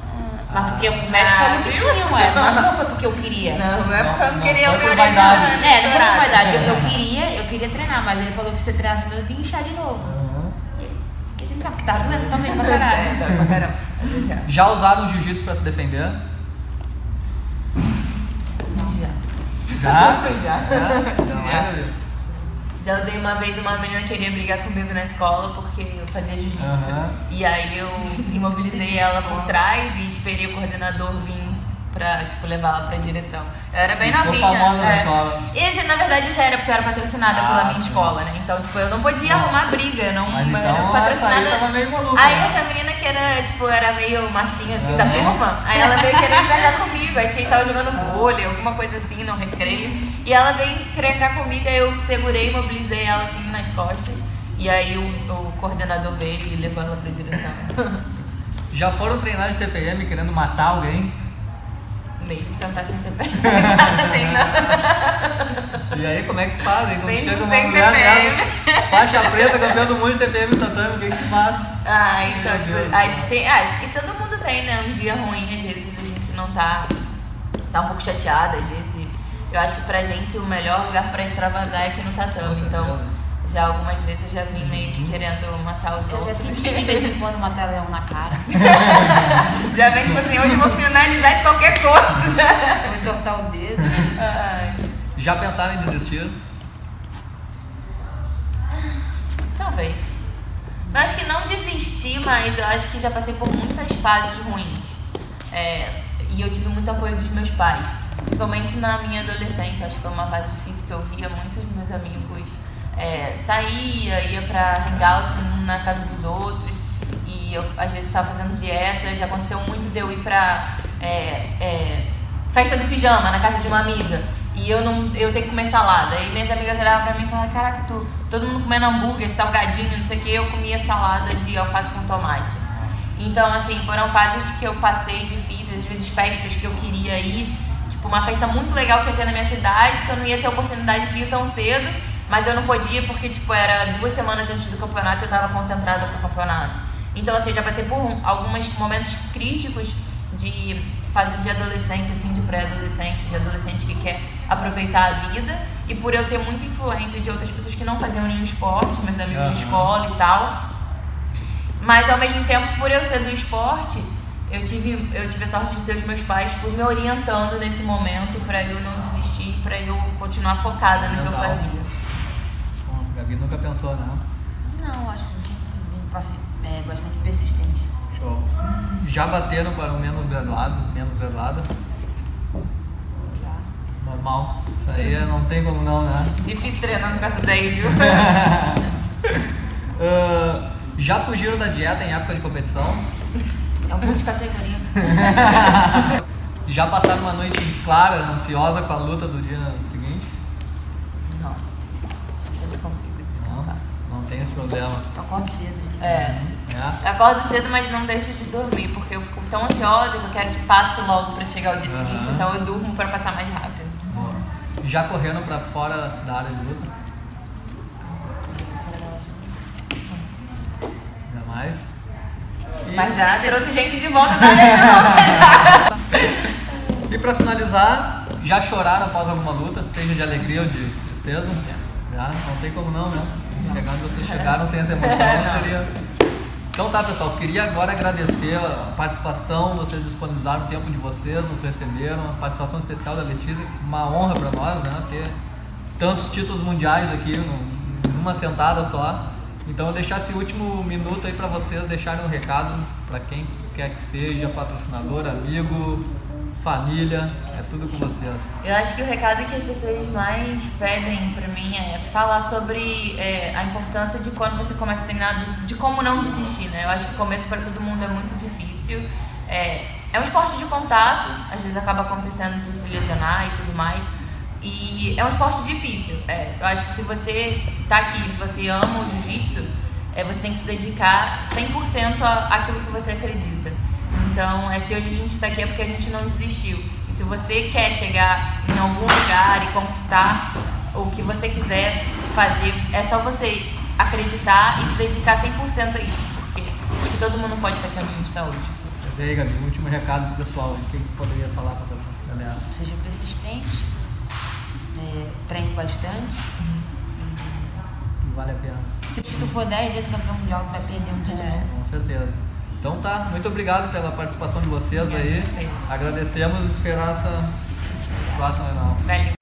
[SPEAKER 4] Mas porque o médico
[SPEAKER 3] Ah,
[SPEAKER 4] falou que tinha, ué. Mas não foi porque eu queria.
[SPEAKER 3] Não, não é porque eu
[SPEAKER 1] Não,
[SPEAKER 3] queria o meu
[SPEAKER 1] vaidade.
[SPEAKER 3] orelha
[SPEAKER 4] É, não foi por verdade. Eu, eu queria, eu queria treinar, mas ele falou que se você treinasse eu ia inchar de novo.
[SPEAKER 1] Uhum.
[SPEAKER 4] Porque tava doendo também pra
[SPEAKER 3] É,
[SPEAKER 4] caralho.
[SPEAKER 3] dói pra caramba. Eu já.
[SPEAKER 1] Já usaram jiu-jitsu pra se defender?
[SPEAKER 3] Já.
[SPEAKER 1] Já?
[SPEAKER 3] Já.
[SPEAKER 1] Já. Já.
[SPEAKER 3] Já usei uma vez, uma menina queria brigar comigo na escola porque eu fazia jiu-jitsu.
[SPEAKER 1] Aham.
[SPEAKER 3] E aí eu imobilizei ela por trás e esperei o coordenador vir pra, tipo, levar ela pra direção. Eu era bem
[SPEAKER 1] Ficou
[SPEAKER 3] novinha.
[SPEAKER 1] famosa na
[SPEAKER 3] é.
[SPEAKER 1] escola.
[SPEAKER 3] E na verdade eu já era, porque eu era patrocinada
[SPEAKER 1] Ah,
[SPEAKER 3] pela minha
[SPEAKER 1] sim.
[SPEAKER 3] escola, né? Então, tipo, eu não podia arrumar briga, não
[SPEAKER 1] Mas
[SPEAKER 3] eu
[SPEAKER 1] então,
[SPEAKER 3] era patrocinada.
[SPEAKER 1] essa aí tava meio maluca,
[SPEAKER 3] Aí
[SPEAKER 1] né?
[SPEAKER 3] essa menina que era, tipo, era meio machinha assim da
[SPEAKER 1] Aham.
[SPEAKER 3] turma, aí ela veio querer brigar comigo. Acho que a gente tava jogando vôlei, alguma coisa assim, no recreio. E ela veio encrencar comigo, aí eu segurei, imobilizei ela assim nas costas. E aí o, o coordenador veio e levou ela pra direção.
[SPEAKER 1] Já foram treinar de TPM querendo matar alguém?
[SPEAKER 3] Mesmo sentar sem ter pé, sentada assim, não.
[SPEAKER 1] E aí, como é que se faz? hein? Quando
[SPEAKER 3] Mesmo
[SPEAKER 1] chega uma mulher
[SPEAKER 3] TPM.
[SPEAKER 1] dela, faixa preta, campeão do mundo de TPM no tatame, o que que se faz?
[SPEAKER 3] Ah, então,
[SPEAKER 1] Meu
[SPEAKER 3] tipo, acho, tem, acho que todo mundo tem, né? Um dia ruim, às vezes a gente não tá. tá um pouco chateada, às vezes. Eu acho que pra gente o melhor lugar pra extravasar é aqui no tatame. Então,
[SPEAKER 1] certeza.
[SPEAKER 3] Já algumas vezes eu já vim meio que querendo matar os
[SPEAKER 4] Eu já
[SPEAKER 3] outros.
[SPEAKER 4] senti de vez em quando matar leão na cara.
[SPEAKER 3] Já vem tipo assim, hoje eu vou finalizar de qualquer coisa.
[SPEAKER 4] Vou entortar o dedo.
[SPEAKER 3] Ai,
[SPEAKER 1] Já pensaram em desistir?
[SPEAKER 3] talvez. Eu acho que não desisti, mas eu acho que já passei por muitas fases ruins. É, e eu tive muito apoio dos meus pais. Principalmente na minha adolescência, acho que foi uma fase difícil que eu via muitos meus amigos é, saía, ia pra hangouts na casa dos outros. E eu às vezes estava fazendo dieta, já aconteceu muito de eu ir pra é, é, festa do pijama na casa de uma amiga. E eu não eu tenho que comer salada. E minhas amigas olhavam pra mim e falavam, caraca, tu, todo mundo comendo hambúrguer, salgadinho, não sei o que, eu comia salada de alface com tomate. Então, assim, foram fases que eu passei difíceis, às vezes festas que eu queria ir. Tipo, uma festa muito legal que ia ter na minha cidade, que eu não ia ter oportunidade de ir tão cedo, mas eu não podia porque, tipo, era duas semanas antes do campeonato e eu tava concentrada pro campeonato. Então, assim, já passei por um- alguns momentos críticos de fase de adolescente, assim, de pré-adolescente, de adolescente que quer aproveitar a vida. E por eu ter muita influência de outras pessoas que não faziam nenhum esporte, meus amigos de
[SPEAKER 1] Aham.
[SPEAKER 3] escola e tal, mas ao mesmo tempo, por eu ser do esporte, eu tive, eu tive a sorte de ter os meus pais tipo, me orientando nesse momento pra eu não desistir, pra eu continuar focada no que eu
[SPEAKER 1] Legal.
[SPEAKER 3] fazia.
[SPEAKER 1] Gabi nunca pensou, não.
[SPEAKER 4] Não, acho que eu sempre passei é, bastante persistente.
[SPEAKER 1] Show. Já bateram para um menos graduado, menos graduada?
[SPEAKER 4] Já.
[SPEAKER 1] Normal. Isso aí não tem como não, né?
[SPEAKER 3] Difícil treinando com essa daí, viu?
[SPEAKER 1] Ah, já fugiram da dieta em época de competição?
[SPEAKER 4] É um monte de categoria.
[SPEAKER 1] Já passaram uma noite clara, ansiosa com a luta do dia seguinte? Tem esse problema.
[SPEAKER 4] Eu acordo cedo.
[SPEAKER 3] É.
[SPEAKER 1] É?
[SPEAKER 3] Eu acordo cedo, mas não deixo de dormir, porque eu fico tão ansiosa que eu quero que passe logo pra chegar o dia
[SPEAKER 1] Aham.
[SPEAKER 3] seguinte, então eu durmo pra passar mais rápido.
[SPEAKER 1] Boa. Já correram pra fora da área de luta? Ainda mais? E,
[SPEAKER 3] Mas já trouxe gente de volta da área de luta já.
[SPEAKER 1] e pra finalizar, já choraram após alguma luta? Seja de alegria ou de tristeza? Já. Não tem como não, né? Chegando, vocês chegaram sem essa emoção,
[SPEAKER 3] Não.
[SPEAKER 1] seria... Então tá, pessoal, queria agora agradecer a participação, vocês disponibilizaram o tempo de vocês, nos receberam, a participação especial da Letícia, uma honra para nós, né, ter tantos títulos mundiais aqui num- numa sentada só. Então eu deixar esse último minuto aí para vocês deixarem um recado para quem quer que seja, patrocinador, amigo, família, é tudo com vocês.
[SPEAKER 3] Eu acho que o recado que as pessoas mais pedem pra mim é falar sobre é, a importância de quando você começa a treinar, de como não desistir, né? Eu acho que o começo para todo mundo é muito difícil. É, é um esporte de contato, às vezes acaba acontecendo de se lesionar e tudo mais. E é um esporte difícil. É, eu acho que se você tá aqui, se você ama o jiu-jitsu, é, você tem que se dedicar 100% a- àquilo que você acredita. Então, é, se hoje a gente está aqui é porque a gente não desistiu. E se você quer chegar em algum lugar e conquistar o que você quiser fazer, é só você acreditar e se dedicar 100% a isso. Porque acho que todo mundo pode estar aqui onde a gente está hoje.
[SPEAKER 1] E aí, Gabi, último recado pro pessoal, o que poderia falar para a galera?
[SPEAKER 4] Seja persistente, é, treine bastante.
[SPEAKER 1] Que vale a pena.
[SPEAKER 4] Se tu for 10 vezes campeão mundial, tu vai perder um dia de novo.
[SPEAKER 1] Com certeza. Então tá, muito obrigado pela participação de vocês aí. Agradecemos e esperar essa próxima final.
[SPEAKER 3] Valeu.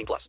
[SPEAKER 5] 18 plus.